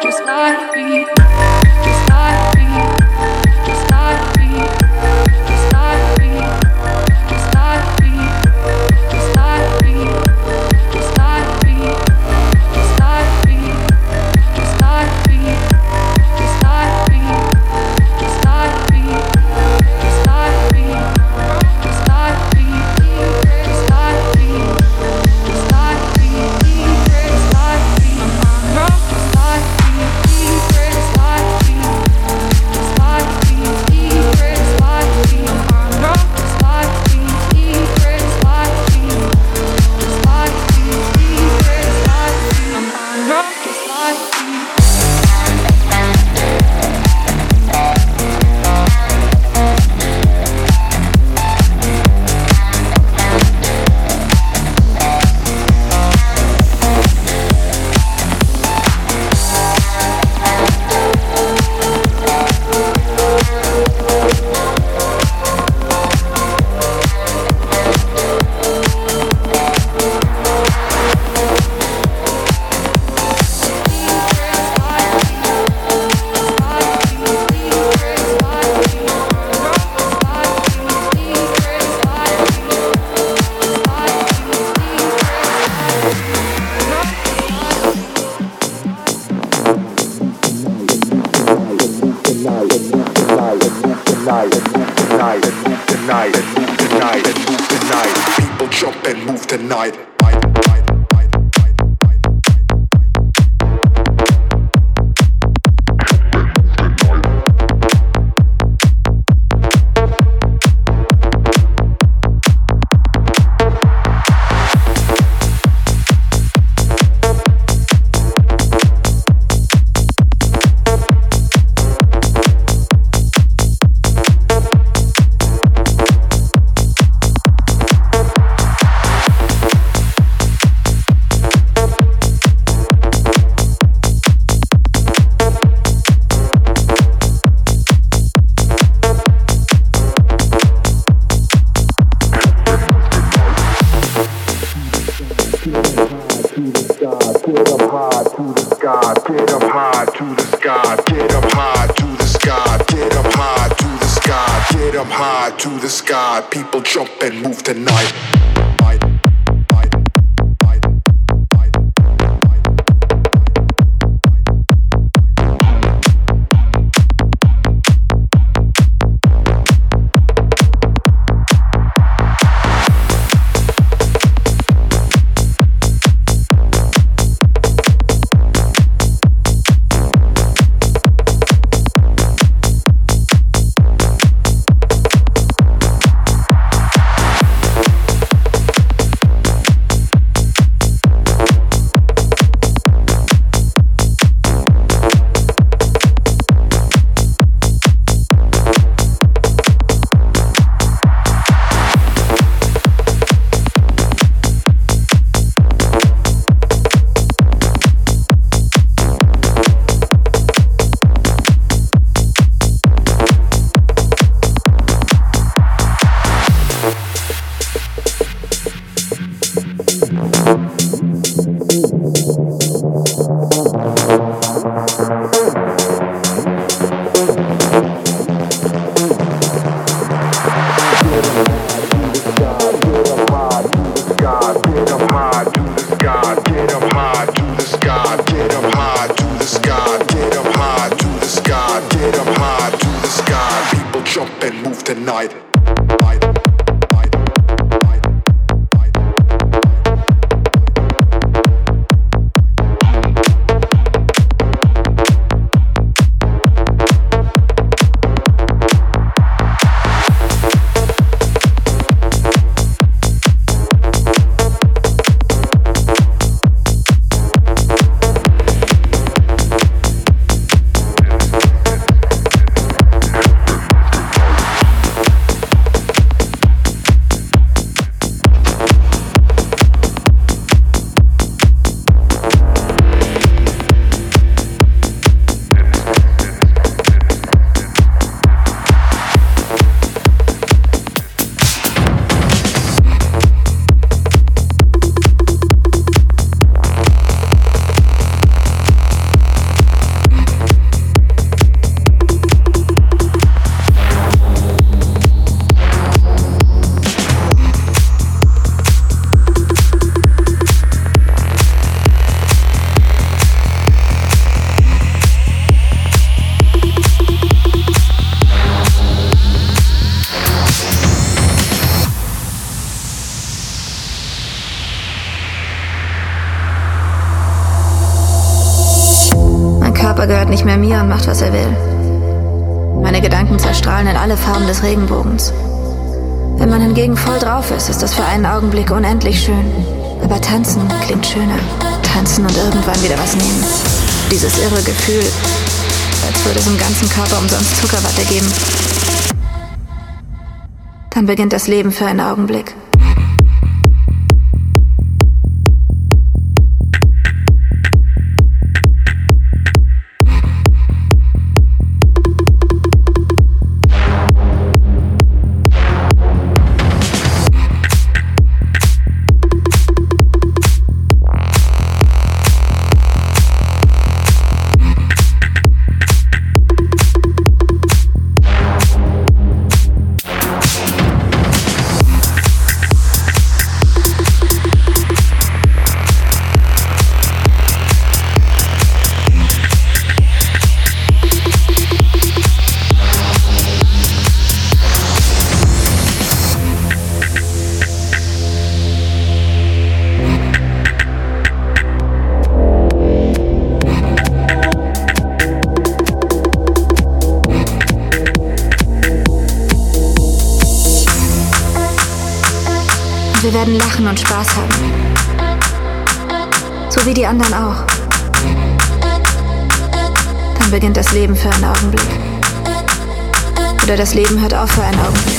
Just my me. Des Regenbogens. Wenn man hingegen voll drauf ist, ist das für einen Augenblick unendlich schön. Aber tanzen klingt schöner. Tanzen und irgendwann wieder was nehmen. Dieses irre Gefühl, als würde es im ganzen Körper umsonst Zuckerwatte geben. Dann beginnt das Leben für einen Augenblick. Anderen auch. Dann beginnt das Leben für einen Augenblick. Oder das Leben hört auf für einen Augenblick.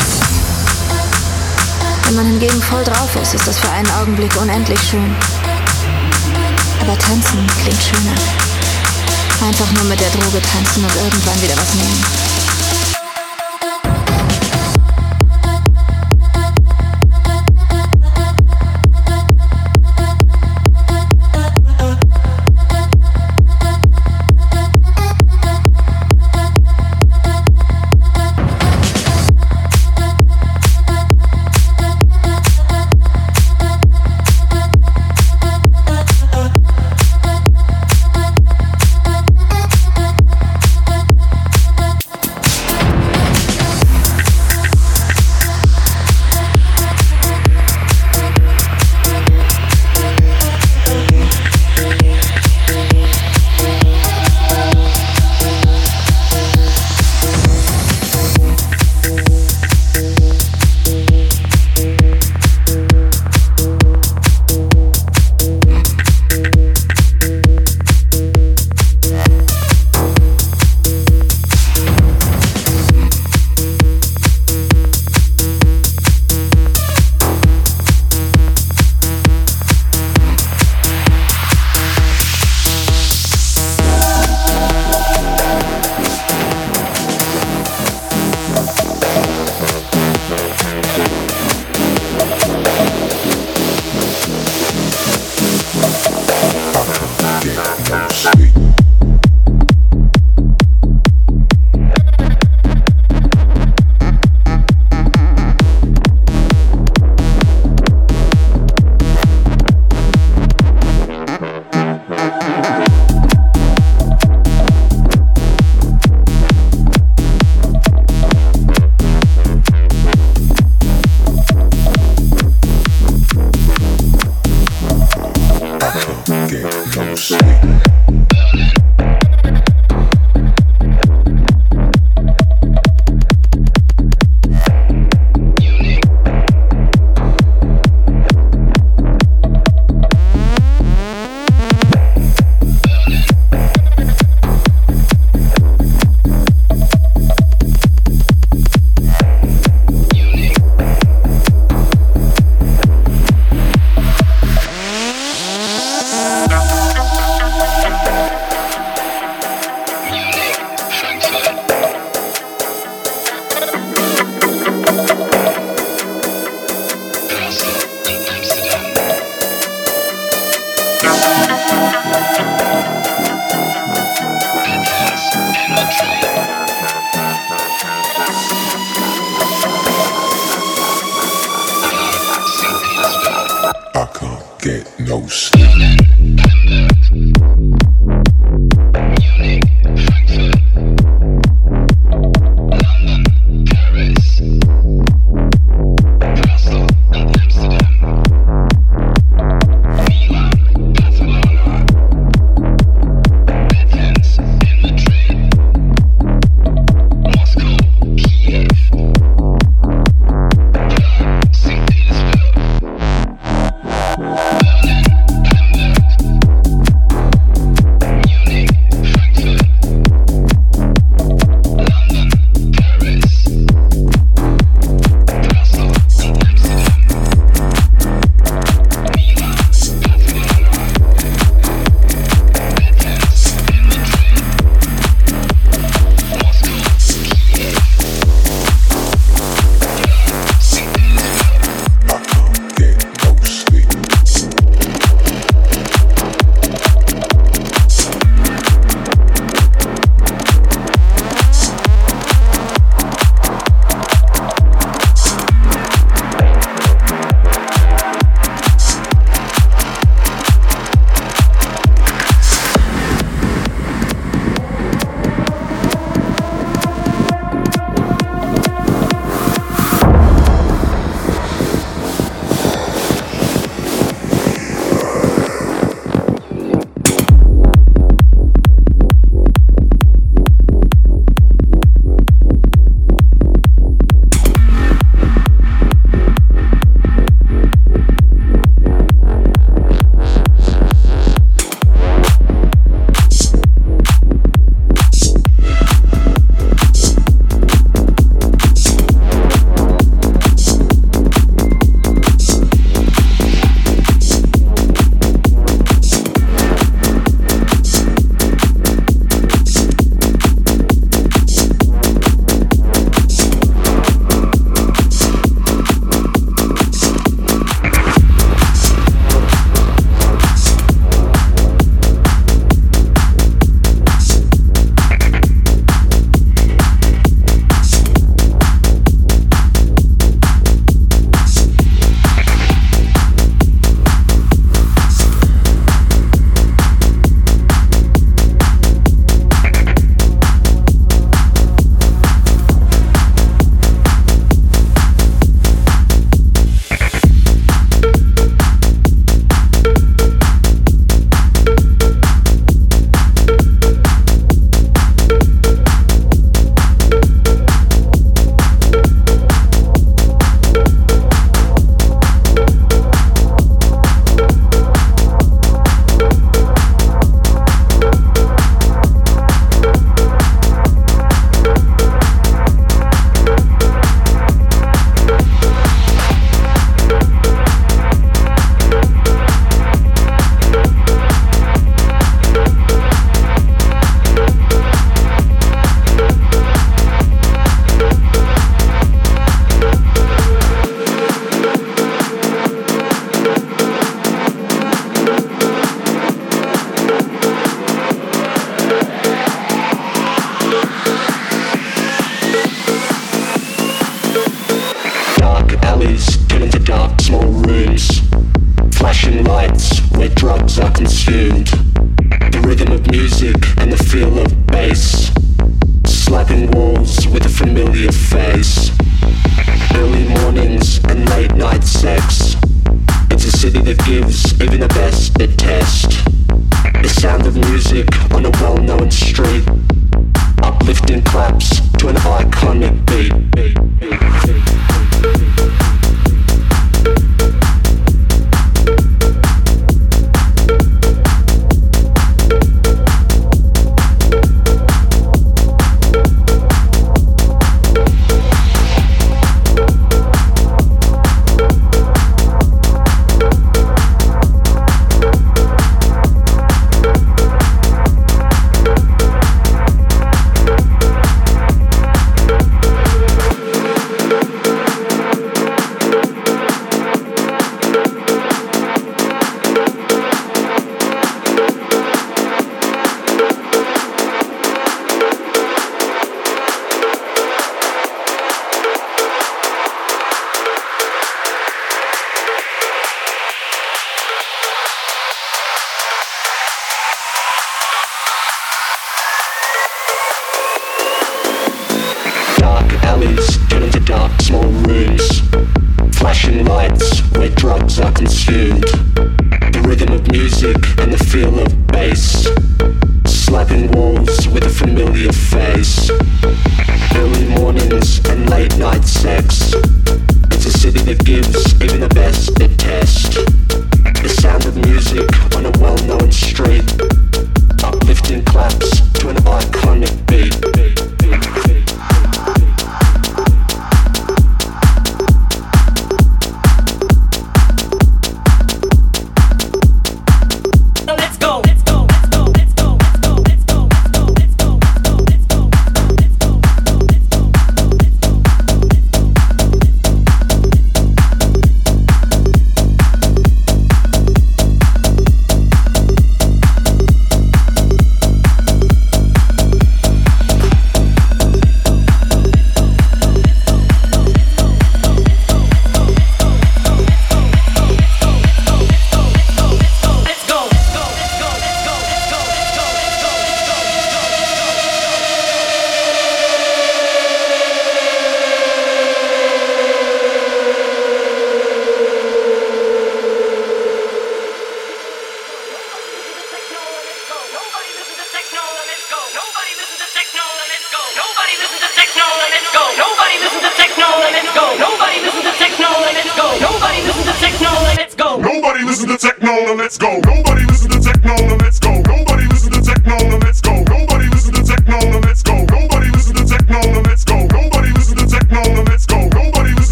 Wenn man hingegen voll drauf ist, ist das für einen Augenblick unendlich schön. Aber tanzen klingt schöner. Einfach nur mit der Droge tanzen und irgendwann wieder was nehmen.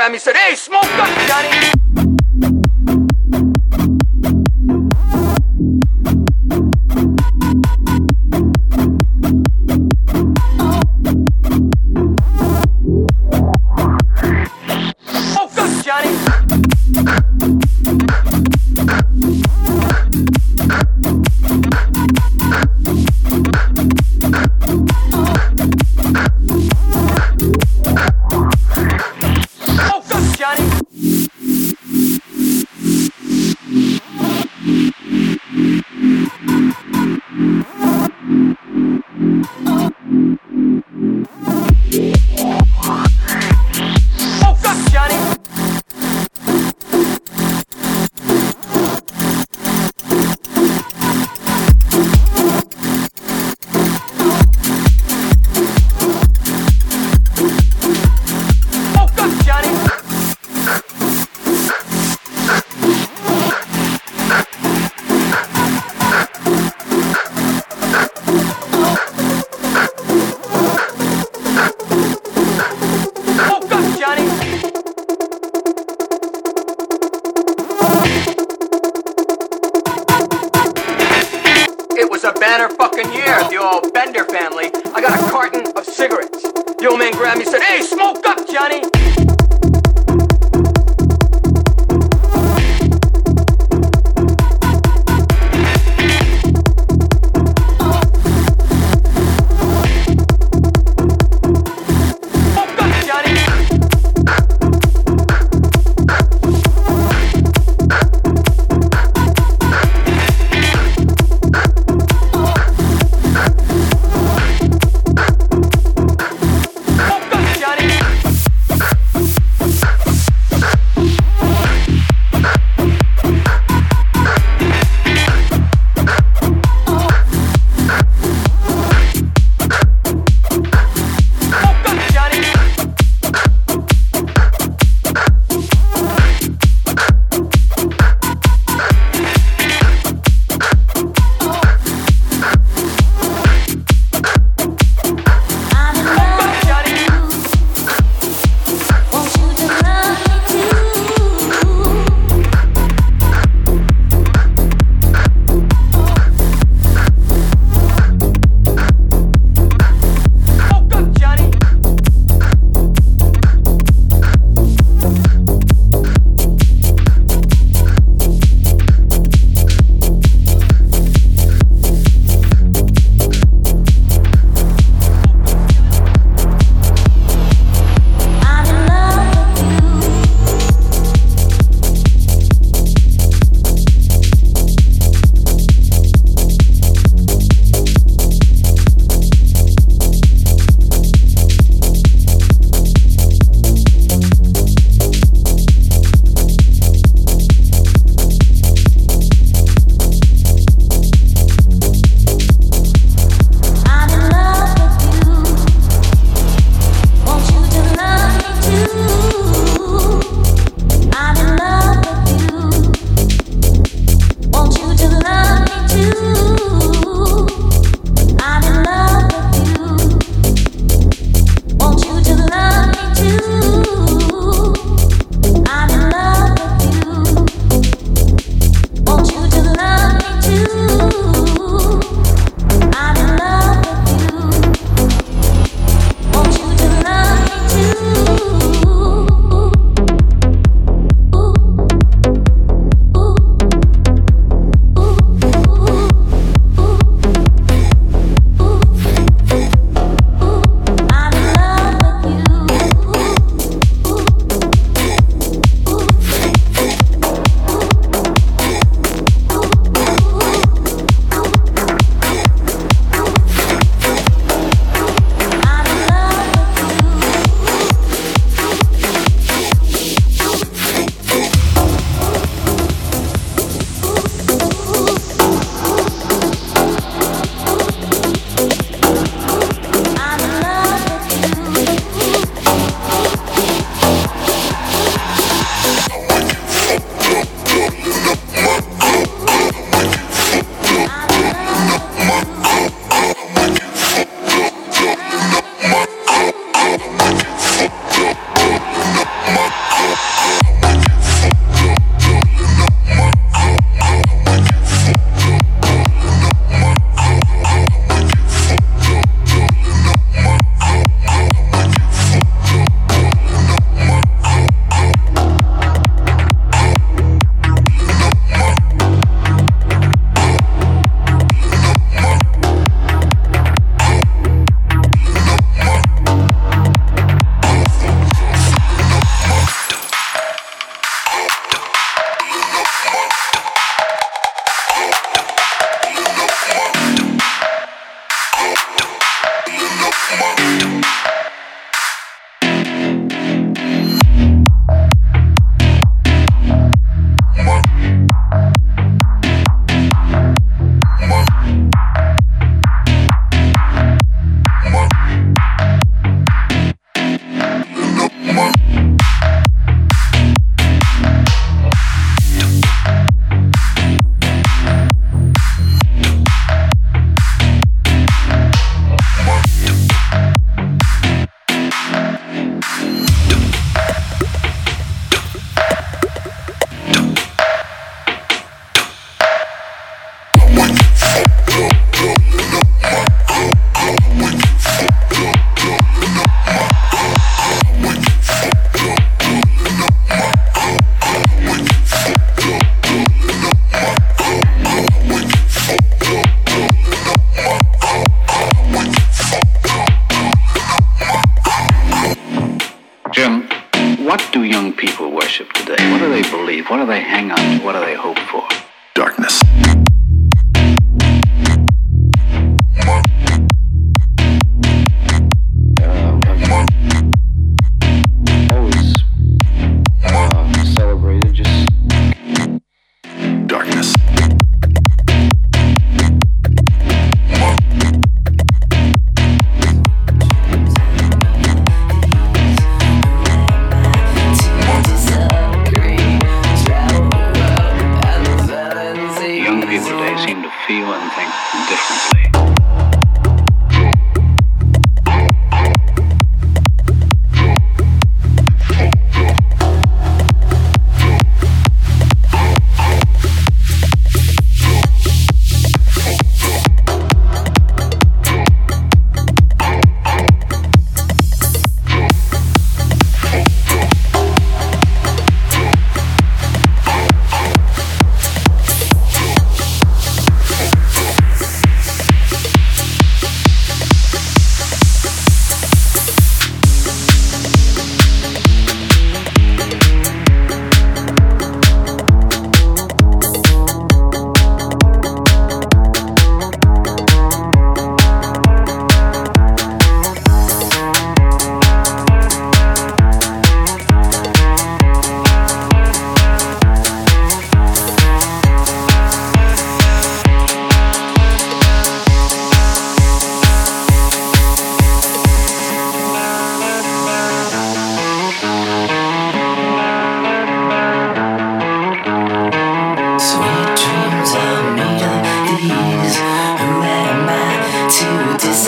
Grammy. Seré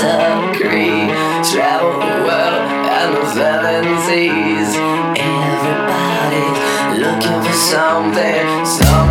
disagree. Travel the world and the seven seas. Everybody's looking for something.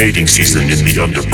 Mating season in the underground.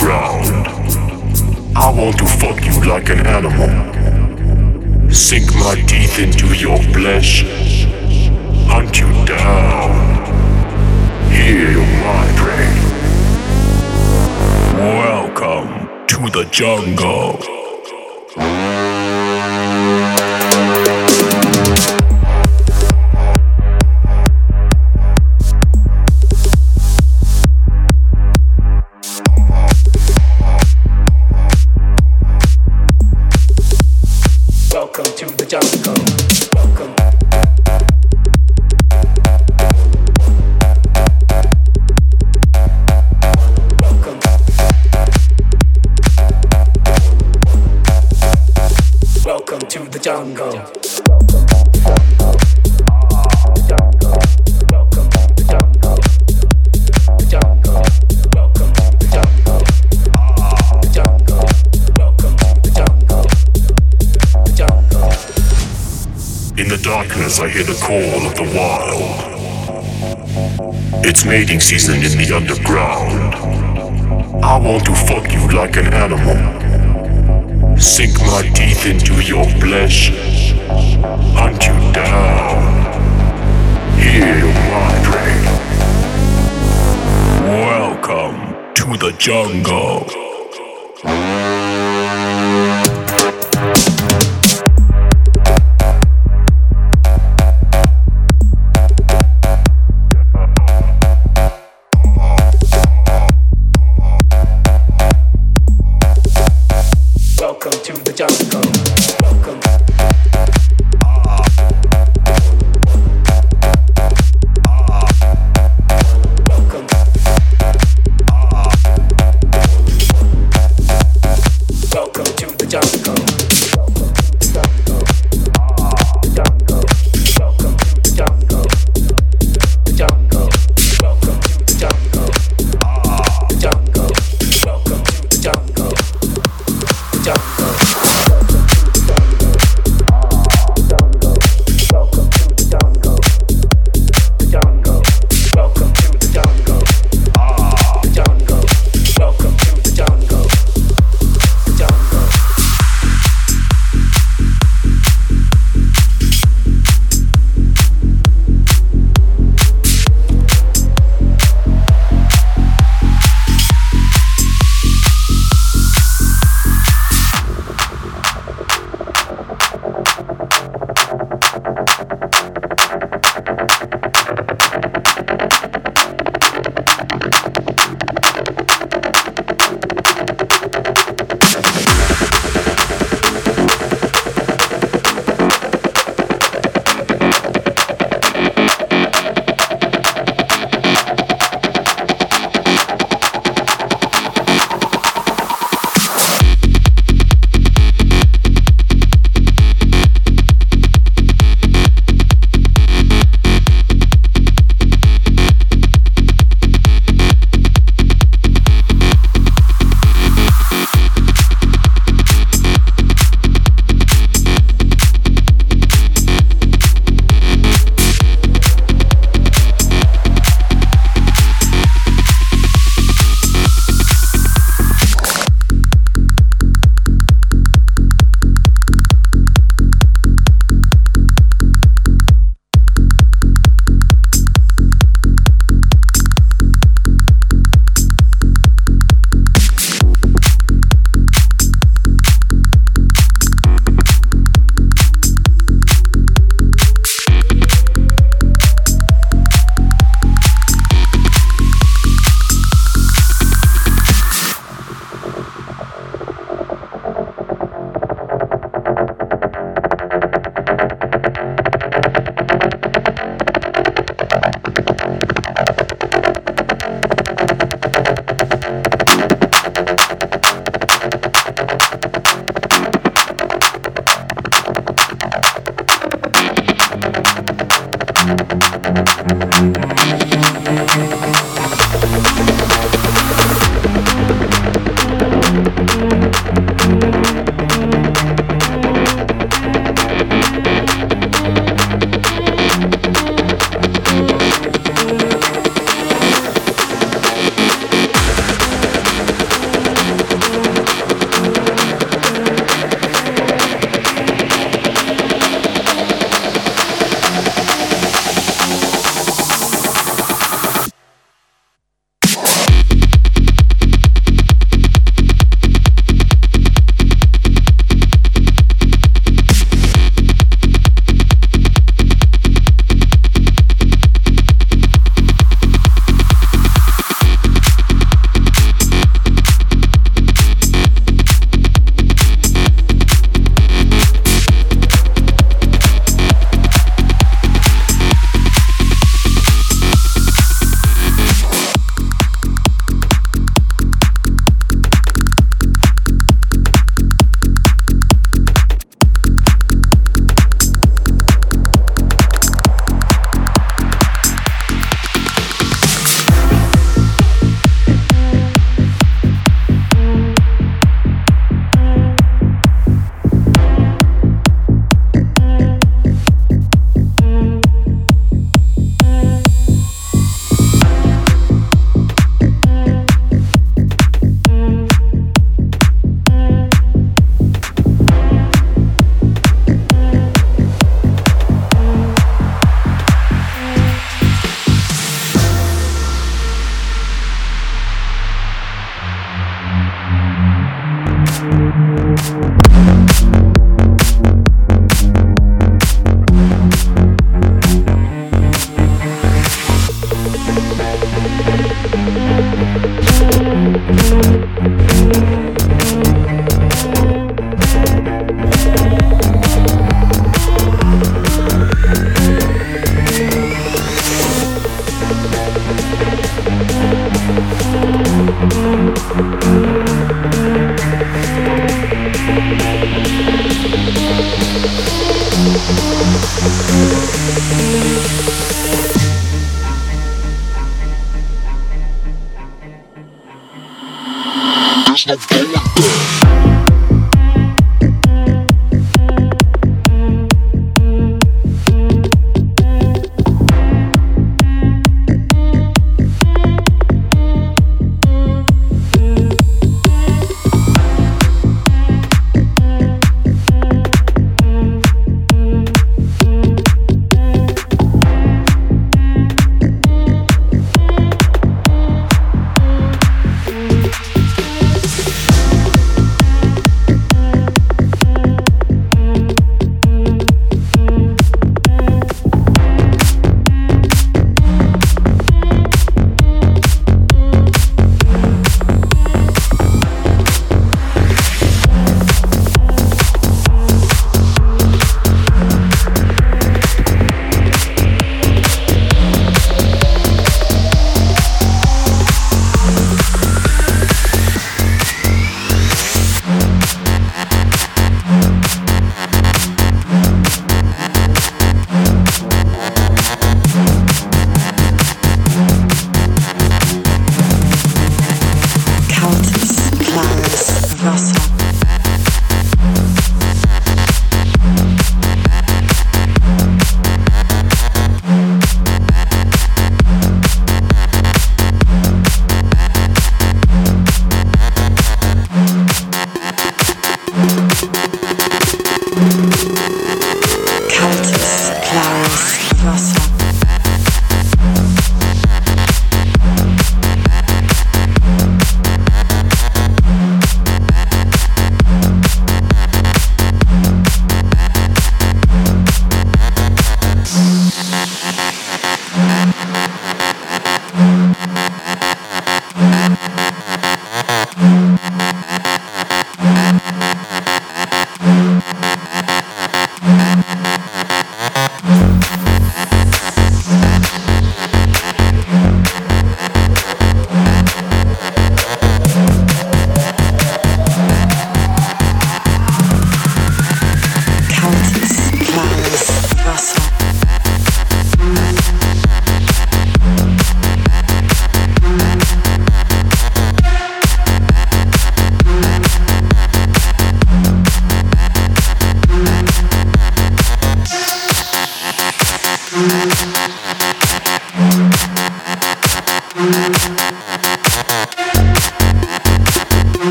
Call of the wild. It's mating season in the underground. I want to fuck you like an animal. Sink my teeth into your flesh. Hunt you down. Hear my prey. Welcome to the jungle.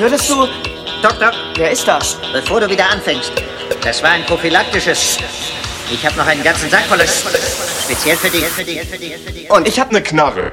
Würdest du... Doktor? Wer ist das? Bevor du wieder anfängst. Das war ein prophylaktisches. Ich habe noch einen ganzen Sack volles. Speziell für dich. Und ich habe eine Knarre.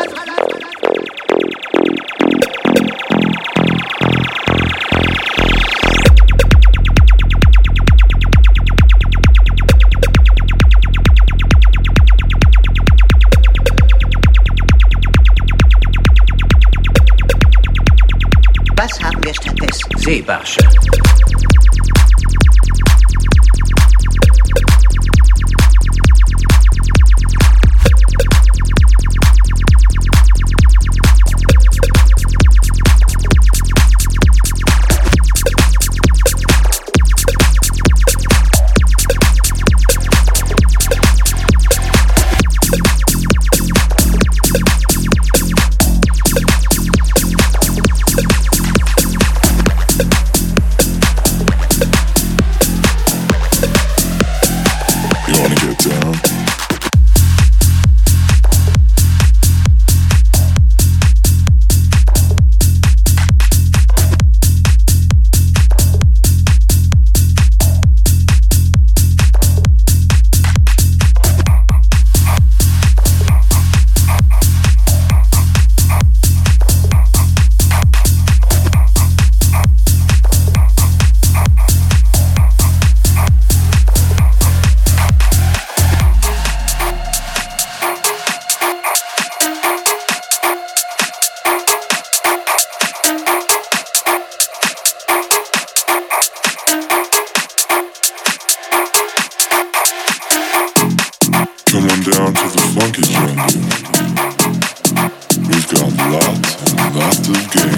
Seebarsche. monkeys running. We've got lots and lots of games.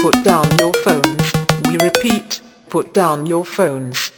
Put down your phones. We repeat, put down your phones.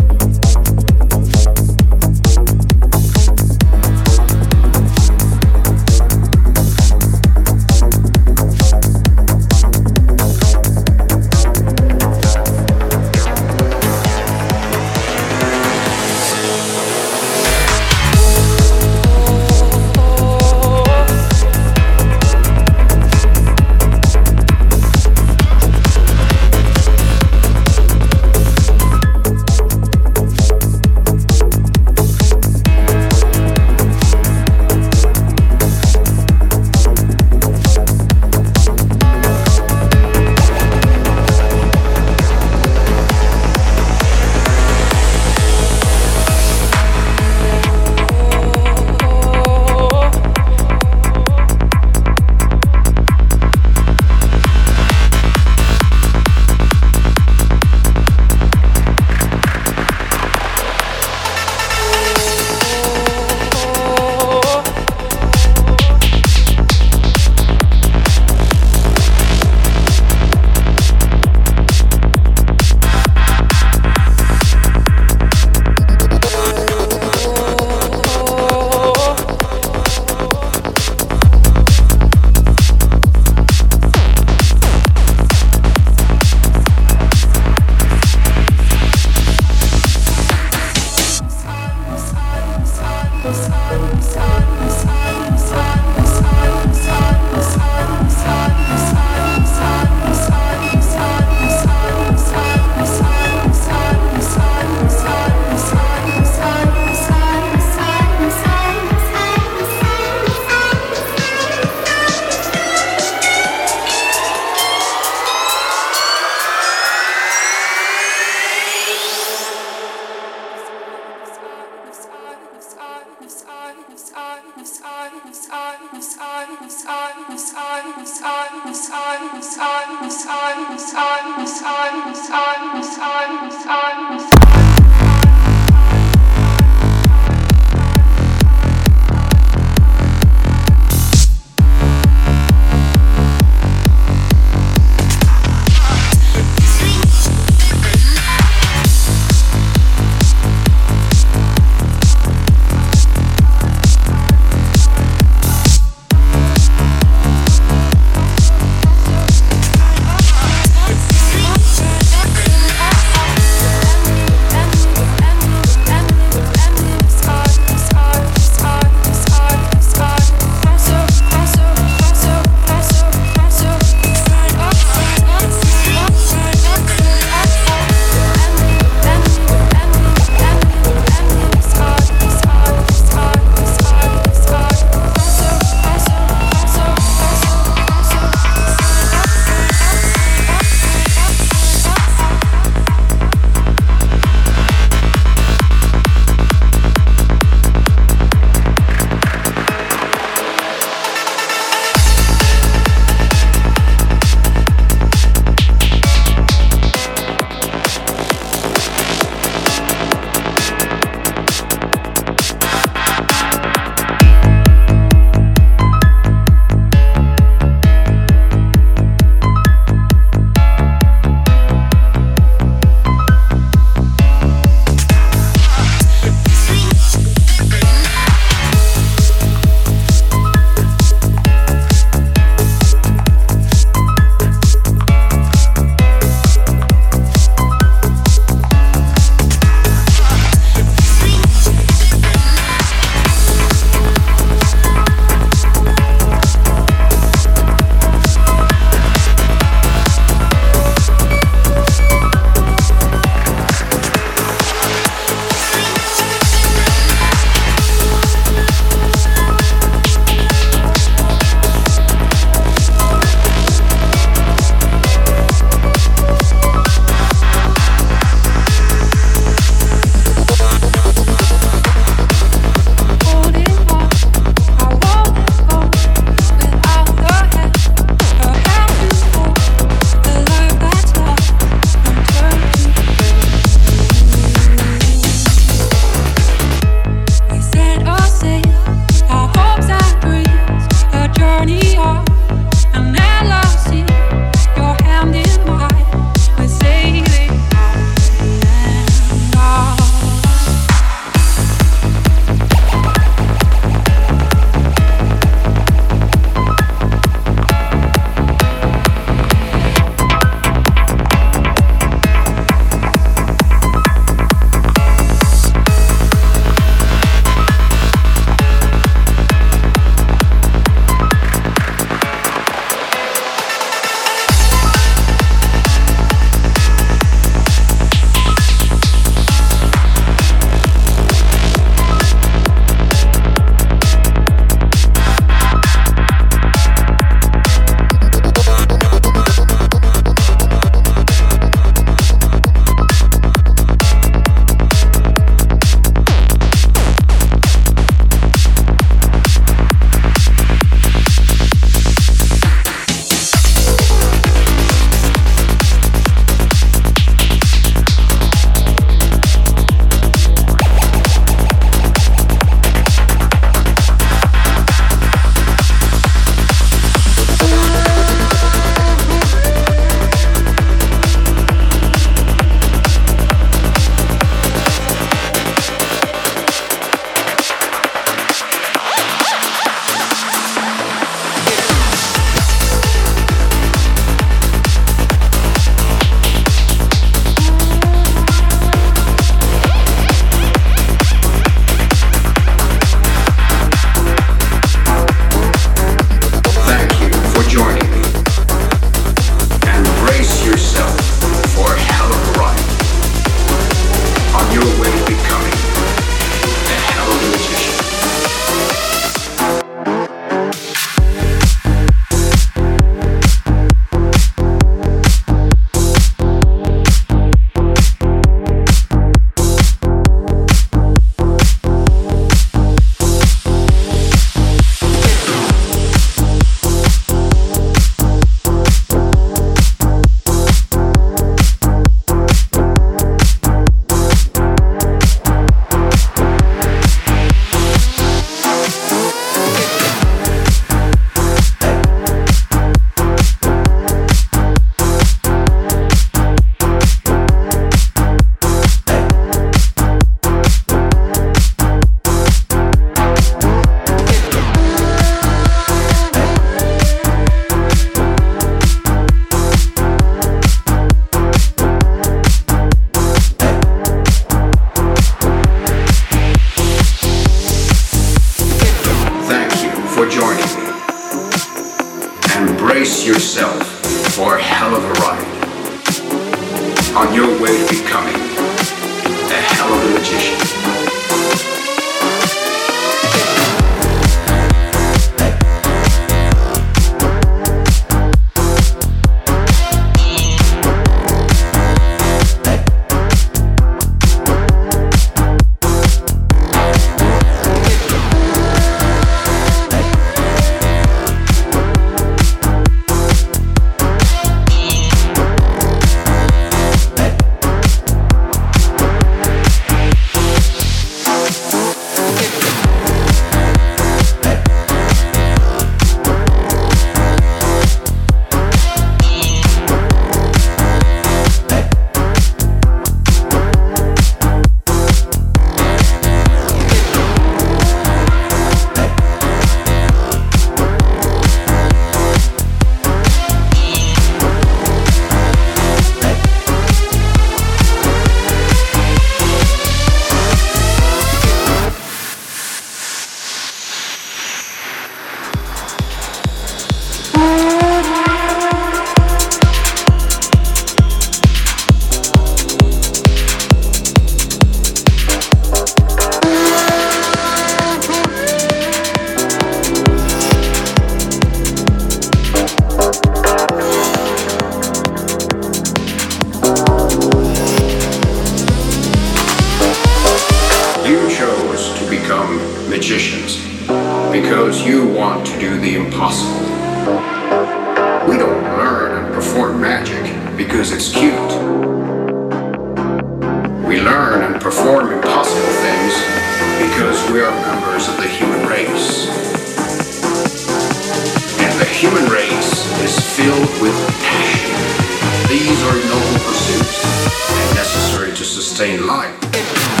These are noble pursuits and necessary to sustain life.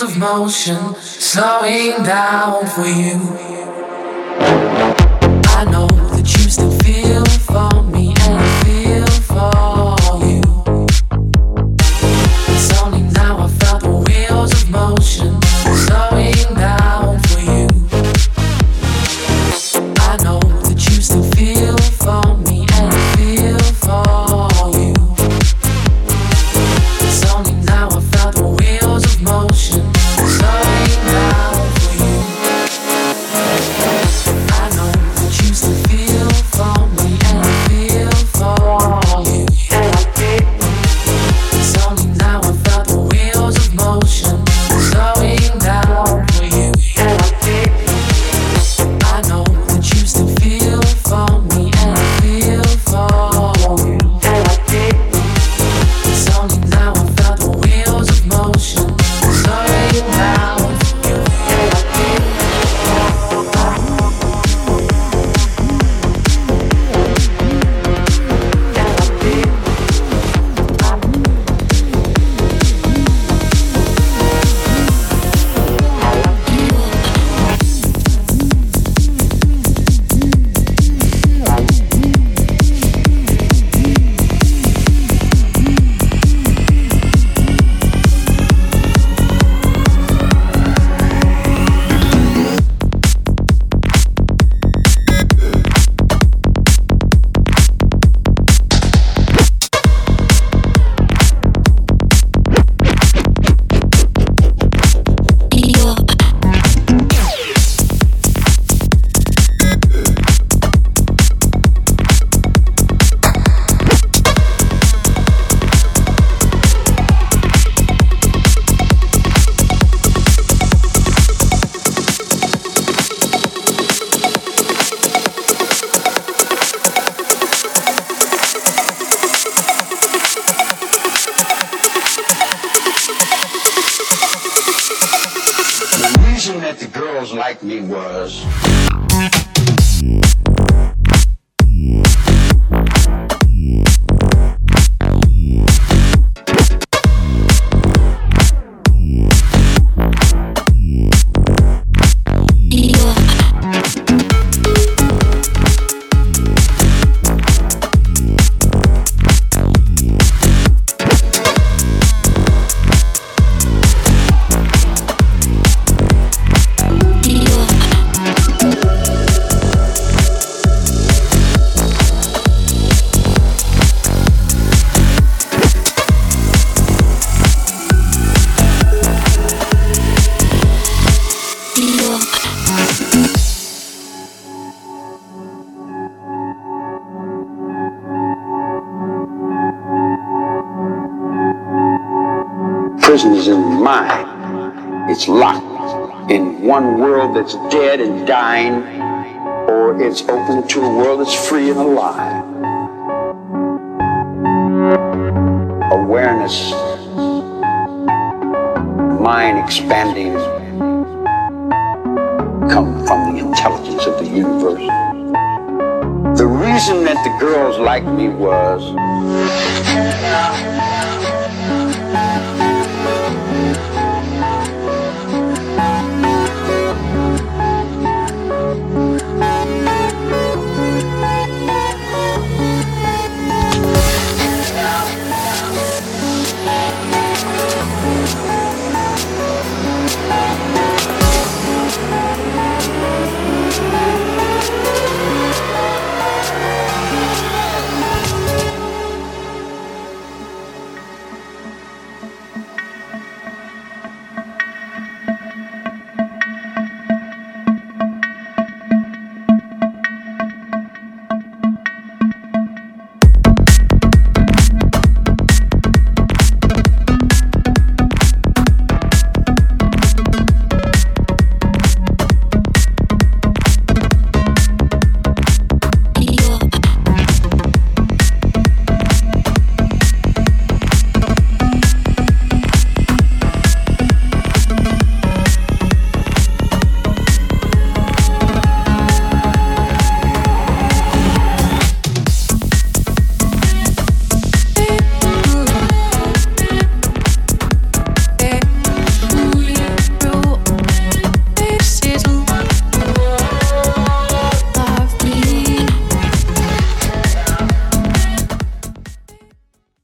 Of motion slowing down for you.